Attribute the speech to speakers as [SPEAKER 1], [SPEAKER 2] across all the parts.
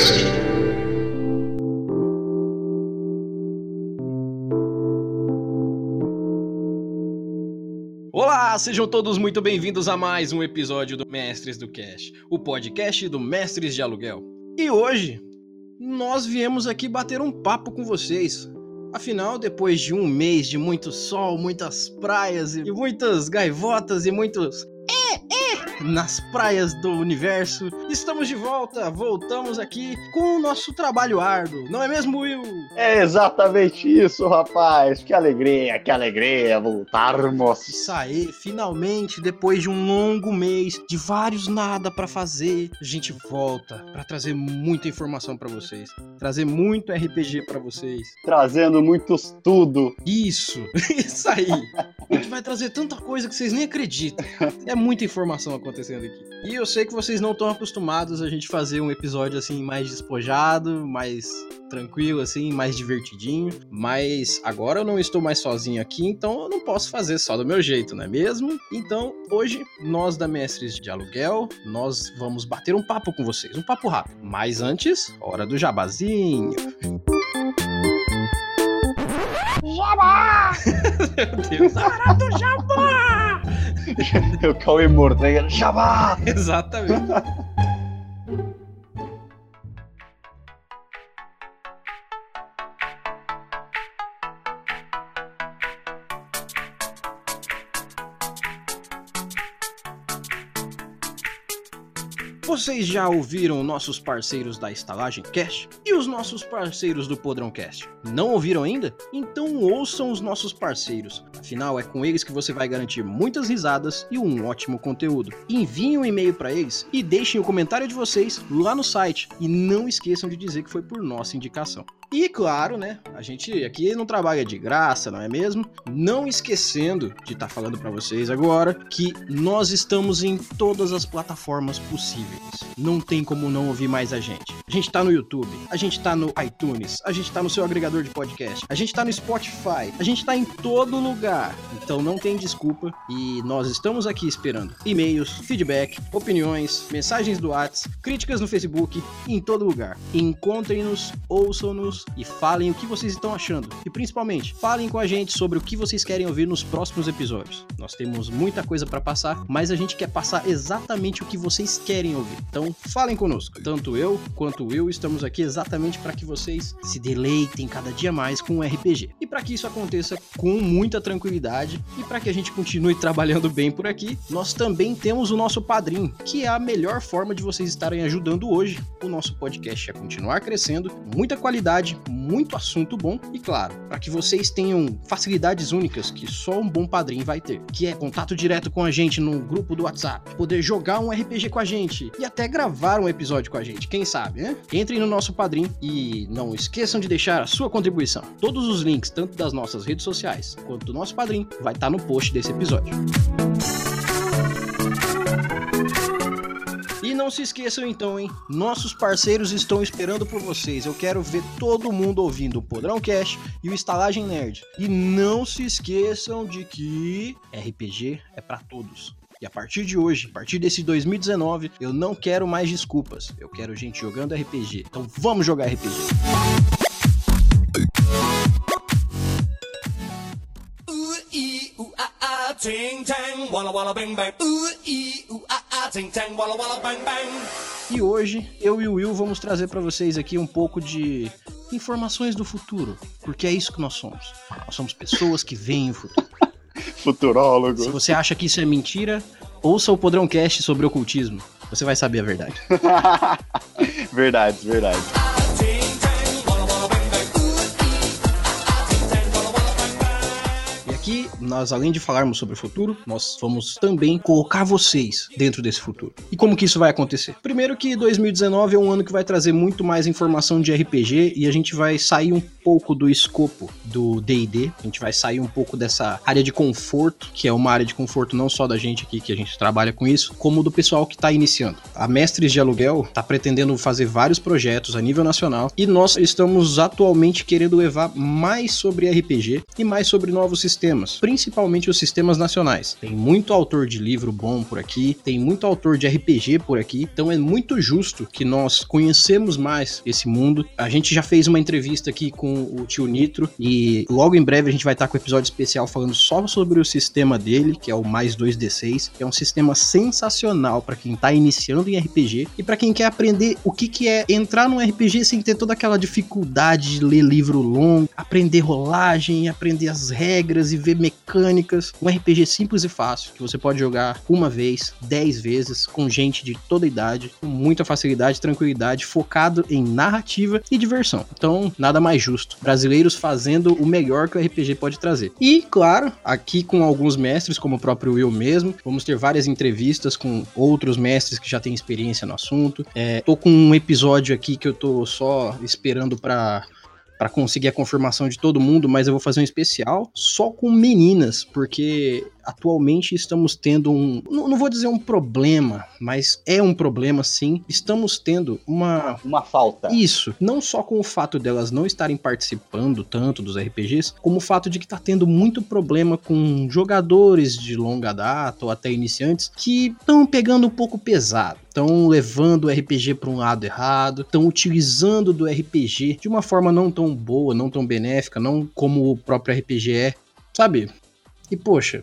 [SPEAKER 1] Cast.
[SPEAKER 2] Olá, sejam todos muito bem-vindos a mais um episódio do Mestres do Cast, o podcast do Mestres de Aluguel. E hoje nós viemos aqui bater um papo com vocês. Afinal, depois de um mês de muito sol, muitas praias e muitas gaivotas e muitos nas praias do universo. Estamos de volta, voltamos aqui com o nosso trabalho árduo, não é mesmo, Will?
[SPEAKER 3] É exatamente isso, rapaz. Que alegria, que alegria voltarmos.
[SPEAKER 2] Isso aí, finalmente, depois de um longo mês, de vários nada pra fazer, a gente volta pra trazer muita informação pra vocês, trazer muito RPG pra vocês.
[SPEAKER 3] Trazendo muitos tudo.
[SPEAKER 2] Isso, isso aí. A gente vai trazer tanta coisa que vocês nem acreditam. É muita informação acontecendo aqui. E eu sei que vocês não estão acostumados a gente fazer um episódio assim mais despojado, mais tranquilo assim, mais divertidinho, mas agora eu não estou mais sozinho aqui, então eu não posso fazer só do meu jeito, não é mesmo? Então, hoje nós da Mestres de Aluguel, nós vamos bater um papo com vocês, um papo rápido. Mas antes, hora do jabazinho.
[SPEAKER 4] Jabá!
[SPEAKER 2] Meu Deus.
[SPEAKER 4] Hora do jabá!
[SPEAKER 3] o Cauê morto, né? Jabá!
[SPEAKER 2] Exatamente. Vocês já ouviram nossos parceiros da Estalagem Cast e os nossos parceiros do Podrão Cast? Não ouviram ainda? Então ouçam os nossos parceiros. Afinal, é com eles que você vai garantir muitas risadas e um ótimo conteúdo. Enviem um e-mail para eles e deixem o comentário de vocês lá no site. E não esqueçam de dizer que foi por nossa indicação. E claro, né? A gente aqui não trabalha de graça, não é mesmo? Não esquecendo de estar falando para vocês agora que nós estamos em todas as plataformas possíveis. Não tem como não ouvir mais a gente. A gente tá no YouTube, a gente tá no iTunes, a gente tá no seu agregador de podcast, a gente tá no Spotify, a gente tá em todo lugar. Então não tem desculpa e nós estamos aqui esperando e-mails, feedback, opiniões, mensagens do WhatsApp, críticas no Facebook, em todo lugar. Encontrem-nos, ouçam-nos e falem o que vocês estão achando. E principalmente, falem com a gente sobre o que vocês querem ouvir nos próximos episódios. Nós temos muita coisa para passar, mas a gente quer passar exatamente o que vocês querem ouvir. Então, falem conosco. Tanto eu quanto o Will estamos aqui exatamente para que vocês se deleitem cada dia mais com o RPG. E para que isso aconteça com muita tranquilidade e para que a gente continue trabalhando bem por aqui, nós também temos o nosso padrinho, que é a melhor forma de vocês estarem ajudando hoje o nosso podcast a continuar crescendo, muita qualidade, muito assunto bom e claro, para que vocês tenham facilidades únicas que só um bom padrinho vai ter, que é contato direto com a gente no grupo do WhatsApp, poder jogar um RPG com a gente e até gravar um episódio com a gente, quem sabe, né? Entrem no nosso padrinho e não esqueçam de deixar a sua contribuição. Todos os links, tanto das nossas redes sociais quanto do nosso padrinho, vai estar no post desse episódio. E não se esqueçam então, hein? Nossos parceiros estão esperando por vocês. Eu quero ver todo mundo ouvindo o Podrão Cash e o Estalagem Nerd. E não se esqueçam de que RPG é para todos. E a partir de hoje, a partir desse 2019, eu não quero mais desculpas. Eu quero gente jogando RPG. Então vamos jogar RPG. E hoje eu e o Will vamos trazer para vocês aqui um pouco de informações do futuro, porque é isso que nós somos. Nós somos pessoas que veem o futuro.
[SPEAKER 3] Futurólogo.
[SPEAKER 2] Se você acha que isso é mentira, ouça o Podrão Cast sobre ocultismo. Você vai saber a verdade.
[SPEAKER 3] verdade, verdade.
[SPEAKER 2] Aqui, nós além de falarmos sobre o futuro, nós vamos também colocar vocês dentro desse futuro. E como que isso vai acontecer? Primeiro que 2019 é um ano que vai trazer muito mais informação de RPG e a gente vai sair um pouco do escopo do D&D, a gente vai sair um pouco dessa área de conforto, que é uma área de conforto não só da gente aqui, que a gente trabalha com isso, como do pessoal que está iniciando. A Mestres de Aluguel está pretendendo fazer vários projetos a nível nacional e nós estamos atualmente querendo levar mais sobre RPG e mais sobre novos sistemas, principalmente os sistemas nacionais. Tem muito autor de livro bom por aqui, tem muito autor de RPG por aqui, então é muito justo que nós conhecemos mais esse mundo. A gente já fez uma entrevista aqui com o tio Nitro e logo em breve a gente vai estar com um episódio especial falando só sobre o sistema dele, que é o mais 2D6, que é um sistema sensacional para quem tá iniciando em RPG e para quem quer aprender o que, que é entrar num RPG sem ter toda aquela dificuldade de ler livro longo, aprender rolagem, aprender as regras e ver mecânicas. Um RPG simples e fácil, que você pode jogar uma vez, dez vezes, com gente de toda idade, com muita facilidade, tranquilidade, focado em narrativa e diversão. Então, nada mais justo. Brasileiros fazendo o melhor que o RPG pode trazer. E, claro, aqui com alguns mestres, como o próprio Will mesmo, vamos ter várias entrevistas com outros mestres que já têm experiência no assunto. É, tô com um episódio aqui que eu tô só esperando para para conseguir a confirmação de todo mundo, mas eu vou fazer um especial só com meninas, porque atualmente estamos tendo um. Não, não, vou dizer um problema, mas é um problema sim. Estamos tendo uma.
[SPEAKER 3] Uma falta.
[SPEAKER 2] Isso. Não só com o fato delas não estarem participando tanto dos RPGs, como o fato de que tá tendo muito problema com jogadores de longa data ou até iniciantes que estão pegando um pouco pesado. Estão levando o RPG para um lado errado, estão utilizando do RPG de uma forma não tão boa, não tão benéfica, não como o próprio RPG é, sabe? E poxa,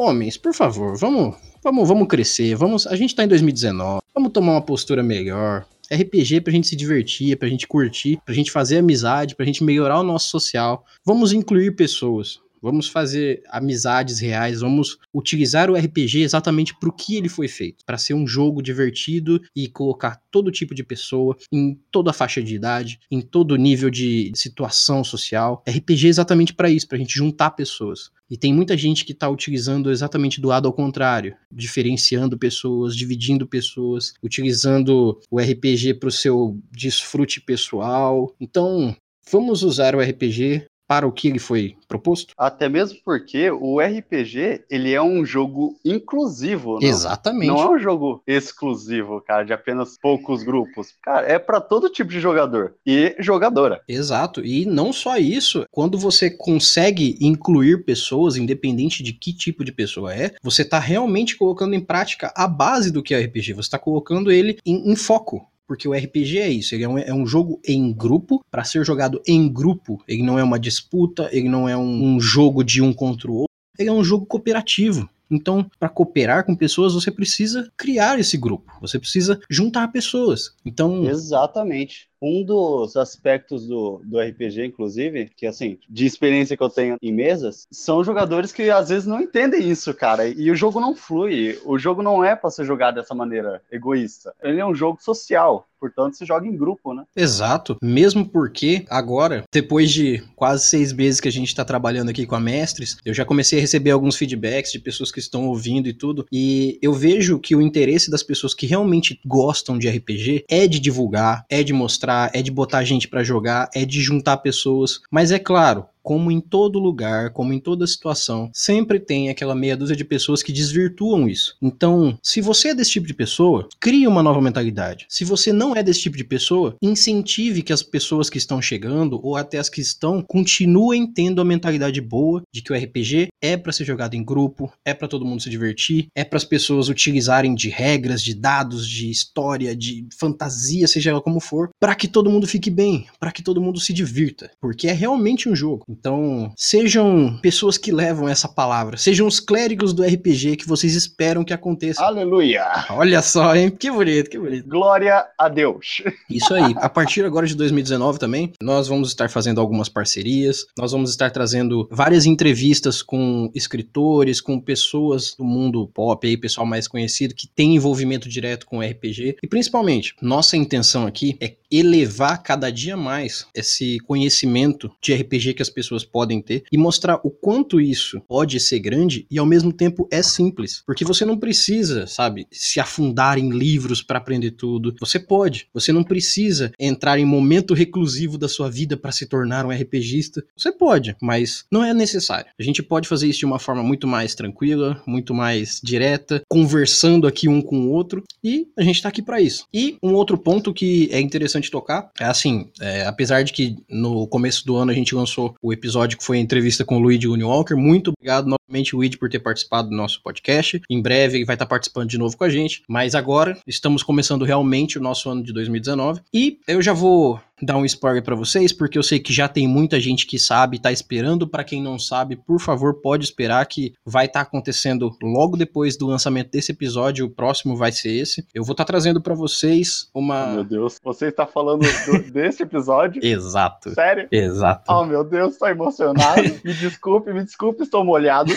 [SPEAKER 2] homens, por favor, vamos, vamos, vamos crescer, vamos, a gente tá em 2019, vamos tomar uma postura melhor. RPG pra gente se divertir, pra gente curtir, pra gente fazer amizade, pra gente melhorar o nosso social. Vamos incluir pessoas. Vamos fazer amizades reais, vamos utilizar o RPG exatamente para o que ele foi feito, para ser um jogo divertido e colocar todo tipo de pessoa em toda a faixa de idade, em todo nível de situação social. RPG é exatamente para isso, para a gente juntar pessoas. E tem muita gente que está utilizando exatamente do lado ao contrário, diferenciando pessoas, dividindo pessoas, utilizando o RPG para o seu desfrute pessoal. Então, vamos usar o RPG para o que ele foi proposto?
[SPEAKER 3] Até mesmo porque o RPG, ele é um jogo inclusivo,
[SPEAKER 2] não? Exatamente.
[SPEAKER 3] Não é um jogo exclusivo, cara, de apenas poucos grupos. Cara, é para todo tipo de jogador e jogadora.
[SPEAKER 2] Exato. E não só isso, quando você consegue incluir pessoas, independente de que tipo de pessoa é, você está realmente colocando em prática a base do que é RPG. Você está colocando ele em, em foco porque o RPG é isso, ele é um, é um jogo em grupo, para ser jogado em grupo, ele não é uma disputa, ele não é um, um jogo de um contra o outro, ele é um jogo cooperativo. Então, para cooperar com pessoas, você precisa criar esse grupo, você precisa juntar pessoas. Então,
[SPEAKER 3] exatamente. Um dos aspectos do, do RPG, inclusive, que assim, de experiência que eu tenho em mesas, são jogadores que às vezes não entendem isso, cara. E o jogo não flui. O jogo não é para ser jogado dessa maneira egoísta. Ele é um jogo social. Portanto, se joga em grupo, né?
[SPEAKER 2] Exato. Mesmo porque agora, depois de quase seis meses que a gente está trabalhando aqui com a Mestres, eu já comecei a receber alguns feedbacks de pessoas que estão ouvindo e tudo. E eu vejo que o interesse das pessoas que realmente gostam de RPG é de divulgar, é de mostrar mostrar, é de botar gente para jogar, é de juntar pessoas. Mas é claro, como em todo lugar, como em toda situação, sempre tem aquela meia dúzia de pessoas que desvirtuam isso. Então, se você é desse tipo de pessoa, crie uma nova mentalidade. Se você não é desse tipo de pessoa, incentive que as pessoas que estão chegando ou até as que estão continuem tendo a mentalidade boa de que o RPG é para ser jogado em grupo, é para todo mundo se divertir, é para as pessoas utilizarem de regras, de dados, de história, de fantasia, seja ela como for, para que todo mundo fique bem, para que todo mundo se divirta, porque é realmente um jogo. Então, sejam pessoas que levam essa palavra, sejam os clérigos do RPG que vocês esperam que aconteça.
[SPEAKER 3] Aleluia!
[SPEAKER 2] Olha só, hein? Que bonito, que bonito.
[SPEAKER 3] Glória a Deus.
[SPEAKER 2] Isso aí. A partir agora de 2019 também, nós vamos estar fazendo algumas parcerias, nós vamos estar trazendo várias entrevistas com escritores, com pessoas do mundo pop aí, pessoal mais conhecido que tem envolvimento direto com RPG. E principalmente, nossa intenção aqui é elevar cada dia mais esse conhecimento de RPG que as pessoas podem ter e mostrar o quanto isso pode ser grande e ao mesmo tempo é simples. Porque você não precisa, sabe, se afundar em livros para aprender tudo. Você pode. Você não precisa entrar em momento reclusivo da sua vida para se tornar um RPGista. Você pode, mas não é necessário. A gente pode fazer isso de uma forma muito mais tranquila, muito mais direta, conversando aqui um com o outro e a gente tá aqui para isso. E um outro ponto que é interessante interessante tocar. É assim, é, apesar de que no começo do ano a gente lançou o episódio que foi a entrevista com o Luigi Walker. Muito obrigado novamente, Luigi, por ter participado do nosso podcast. Em breve ele vai estar participando de novo com a gente. Mas agora estamos começando realmente o nosso ano de 2019. E eu já vou dar um spoiler para vocês, porque eu sei que já tem muita gente que sabe, tá esperando. Para quem não sabe, por favor, pode esperar que vai estar tá acontecendo logo depois do lançamento desse episódio. O próximo vai ser esse. Eu vou estar tá trazendo para vocês uma.
[SPEAKER 3] Oh, meu Deus, você está falando do, desse episódio?
[SPEAKER 2] Exato.
[SPEAKER 3] Sério?
[SPEAKER 2] Exato.
[SPEAKER 3] Oh, meu Deus, estou emocionado. me desculpe, me desculpe, estou molhado.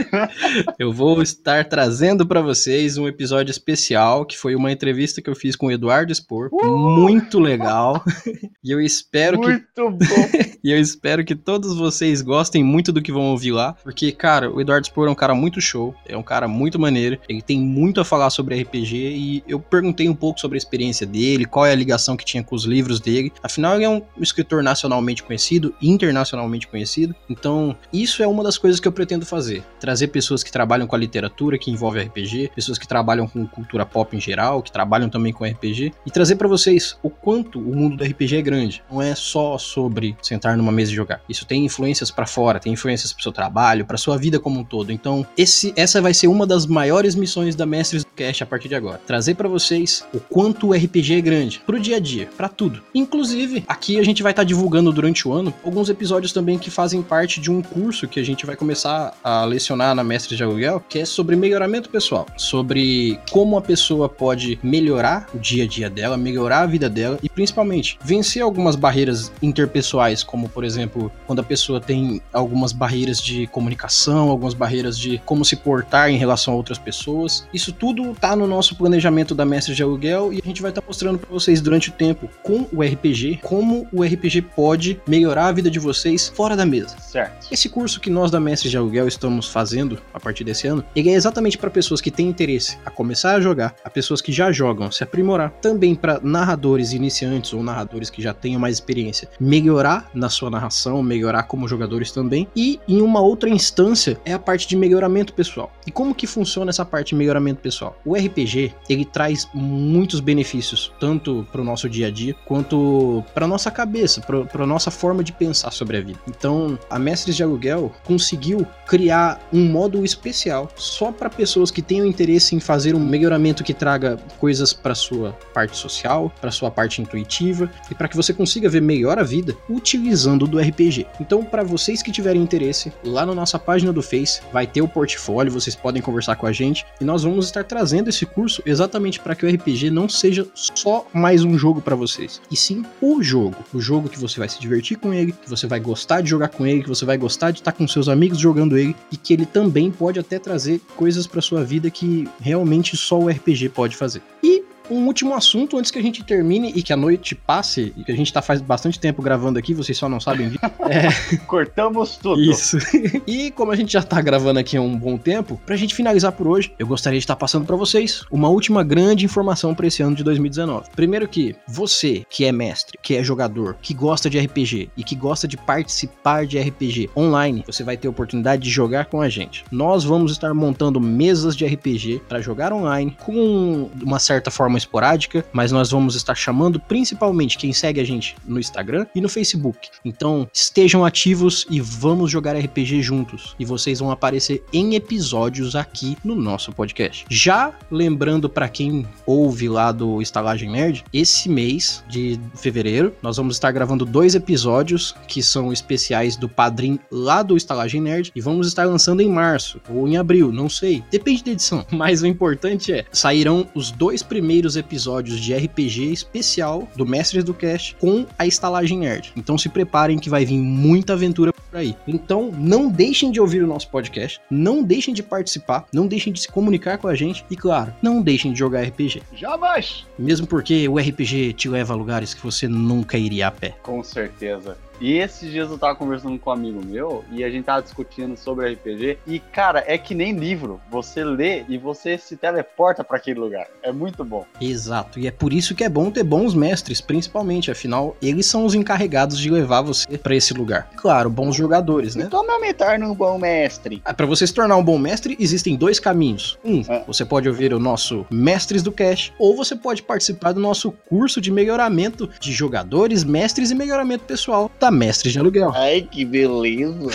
[SPEAKER 2] eu vou estar trazendo para vocês um episódio especial que foi uma entrevista que eu fiz com o Eduardo Spor. Uh! Muito legal. e eu espero
[SPEAKER 3] muito
[SPEAKER 2] que.
[SPEAKER 3] Muito bom!
[SPEAKER 2] e eu espero que todos vocês gostem muito do que vão ouvir lá. Porque, cara, o Eduardo Spor é um cara muito show, é um cara muito maneiro. Ele tem muito a falar sobre RPG e eu perguntei um pouco sobre a experiência dele, qual é a ligação que tinha com os livros dele. Afinal, ele é um escritor nacionalmente conhecido, internacionalmente conhecido. Então, isso é uma das coisas que eu pretendo fazer. Trazer pessoas que trabalham com a literatura que envolve RPG, pessoas que trabalham com cultura pop em geral, que trabalham também com RPG, e trazer para vocês o quanto o mundo do RPG RPG é grande. Não é só sobre sentar numa mesa e jogar. Isso tem influências para fora, tem influências pro seu trabalho, pra sua vida como um todo. Então, esse, essa vai ser uma das maiores missões da Mestres do Cast a partir de agora. Trazer para vocês o quanto o RPG é grande, pro dia a dia, para tudo. Inclusive, aqui a gente vai estar tá divulgando durante o ano alguns episódios também que fazem parte de um curso que a gente vai começar a lecionar na Mestres de Aluguel, que é sobre melhoramento pessoal, sobre como a pessoa pode melhorar o dia a dia dela, melhorar a vida dela e principalmente vencer algumas barreiras interpessoais, como por exemplo, quando a pessoa tem algumas barreiras de comunicação, algumas barreiras de como se portar em relação a outras pessoas. Isso tudo tá no nosso planejamento da Mestre de Aluguel e a gente vai estar tá mostrando para vocês durante o tempo com o RPG como o RPG pode melhorar a vida de vocês fora da mesa.
[SPEAKER 3] Certo.
[SPEAKER 2] Esse curso que nós da Mestre de Aluguel estamos fazendo a partir desse ano, ele é exatamente para pessoas que têm interesse a começar a jogar, a pessoas que já jogam, se aprimorar, também para narradores iniciantes ou narradores jogadores que já tenham mais experiência melhorar na sua narração, melhorar como jogadores também. E em uma outra instância é a parte de melhoramento pessoal. E como que funciona essa parte de melhoramento pessoal? O RPG, ele traz muitos benefícios, tanto para o nosso dia a dia, quanto para nossa cabeça, para nossa forma de pensar sobre a vida. Então, a Mestres de Aluguel conseguiu criar um módulo especial só para pessoas que tenham interesse em fazer um melhoramento que traga coisas para sua parte social, para sua parte intuitiva e para que você consiga ver melhor a vida utilizando do RPG. Então, para vocês que tiverem interesse, lá na nossa página do Face vai ter o portfólio, vocês podem conversar com a gente e nós vamos estar trazendo esse curso exatamente para que o RPG não seja só mais um jogo para vocês, e sim o jogo, o jogo que você vai se divertir com ele, que você vai gostar de jogar com ele, que você vai gostar de estar com seus amigos jogando ele e que ele também pode até trazer coisas para sua vida que realmente só o RPG pode fazer. E um último assunto antes que a gente termine e que a noite passe, e que a gente tá faz bastante tempo gravando aqui, vocês só não sabem
[SPEAKER 3] É... Cortamos tudo.
[SPEAKER 2] Isso. e como a gente já tá gravando aqui há um bom tempo, pra gente finalizar por hoje, eu gostaria de estar passando para vocês uma última grande informação para esse ano de 2019. Primeiro que você, que é mestre, que é jogador, que gosta de RPG e que gosta de participar de RPG online, você vai ter a oportunidade de jogar com a gente. Nós vamos estar montando mesas de RPG para jogar online com uma certa forma esporádica, mas nós vamos estar chamando principalmente quem segue a gente no Instagram e no Facebook. Então estejam ativos e vamos jogar RPG juntos. E vocês vão aparecer em episódios aqui no nosso podcast. Já lembrando para quem ouve lá do Estalagem Nerd, esse mês de fevereiro nós vamos estar gravando dois episódios que são especiais do Padrim lá do Estalagem Nerd e vamos estar lançando em março ou em abril, não sei, depende da edição. Mas o importante é sairão os dois primeiros primeiros episódios de RPG especial do Mestres do Cast com a estalagem nerd. Então se preparem que vai vir muita aventura por aí. Então não deixem de ouvir o nosso podcast, não deixem de participar, não deixem de se comunicar com a gente e claro, não deixem de jogar RPG.
[SPEAKER 3] Jamais!
[SPEAKER 2] Mesmo porque o RPG te leva a lugares que você nunca iria a pé.
[SPEAKER 3] Com certeza. E esses dias eu tava conversando com um amigo meu e a gente tava discutindo sobre RPG. E, cara, é que nem livro. Você lê e você se teleporta pra aquele lugar. É muito bom.
[SPEAKER 2] Exato, e é por isso que é bom ter bons mestres, principalmente, afinal, eles são os encarregados de levar você pra esse lugar. Claro, bons jogadores, né?
[SPEAKER 3] Como eu me torno um bom mestre?
[SPEAKER 2] Ah, Pra você se tornar um bom mestre, existem dois caminhos. Um,
[SPEAKER 3] É.
[SPEAKER 2] você pode ouvir o nosso Mestres do Cash, ou você pode participar do nosso curso de melhoramento de jogadores, mestres e melhoramento pessoal Mestres de Aluguel.
[SPEAKER 3] Ai, que beleza.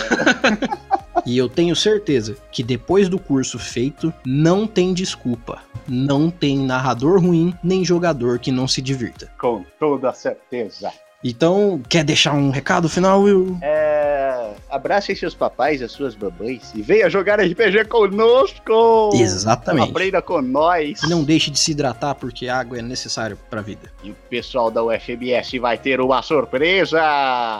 [SPEAKER 2] E eu tenho certeza que depois do curso feito, não tem desculpa. Não tem narrador ruim, nem jogador que não se divirta.
[SPEAKER 3] Com toda certeza.
[SPEAKER 2] Então, quer deixar um recado final, Will?
[SPEAKER 3] É. Abracem seus papais e as suas mamães e venha jogar RPG conosco!
[SPEAKER 2] Exatamente.
[SPEAKER 3] Aprenda com nós!
[SPEAKER 2] Não deixe de se hidratar porque água é necessário pra vida.
[SPEAKER 3] E o pessoal da UFMS vai ter uma surpresa!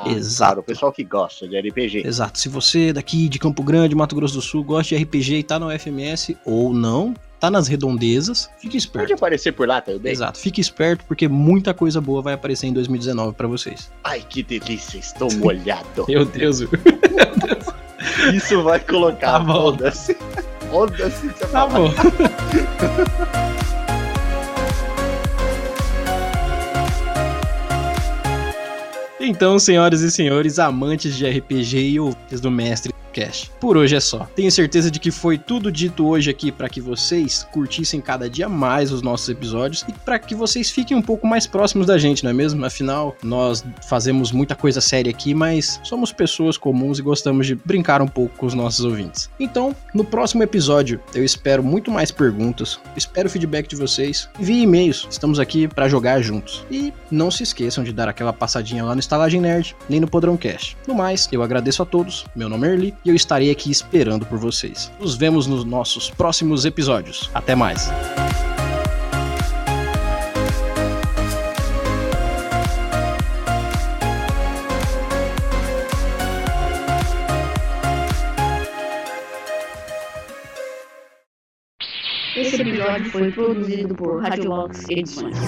[SPEAKER 2] Exato.
[SPEAKER 3] Para o pessoal que gosta de RPG.
[SPEAKER 2] Exato. Se você daqui de Campo Grande, Mato Grosso do Sul, gosta de RPG e tá na UFMS ou não, tá nas redondezas, fique
[SPEAKER 3] Pode
[SPEAKER 2] esperto.
[SPEAKER 3] aparecer por lá também.
[SPEAKER 2] Exato, fique esperto porque muita coisa boa vai aparecer em 2019 pra vocês.
[SPEAKER 3] Ai, que delícia, estou molhado.
[SPEAKER 2] Meu Deus,
[SPEAKER 3] Isso vai colocar.
[SPEAKER 2] Tá.
[SPEAKER 3] Foda-se. você
[SPEAKER 2] tá bom. Então, senhoras e senhores, amantes de RPG e ouvintes do Mestre Cast, por hoje é só. Tenho certeza de que foi tudo dito hoje aqui para que vocês curtissem cada dia mais os nossos episódios e para que vocês fiquem um pouco mais próximos da gente, não é mesmo? Afinal, nós fazemos muita coisa séria aqui, mas somos pessoas comuns e gostamos de brincar um pouco com os nossos ouvintes. Então, no próximo episódio, eu espero muito mais perguntas, espero o feedback de vocês, envie e-mails, estamos aqui para jogar juntos. E não se esqueçam de dar aquela passadinha lá no Estalagem Nerd, nem no Podrão Cast. No mais, eu agradeço a todos, meu nome é Erli e eu estarei aqui esperando por vocês. Nos vemos nos nossos próximos episódios. Até mais!
[SPEAKER 1] Esse episódio foi produzido por Radiobox Edições.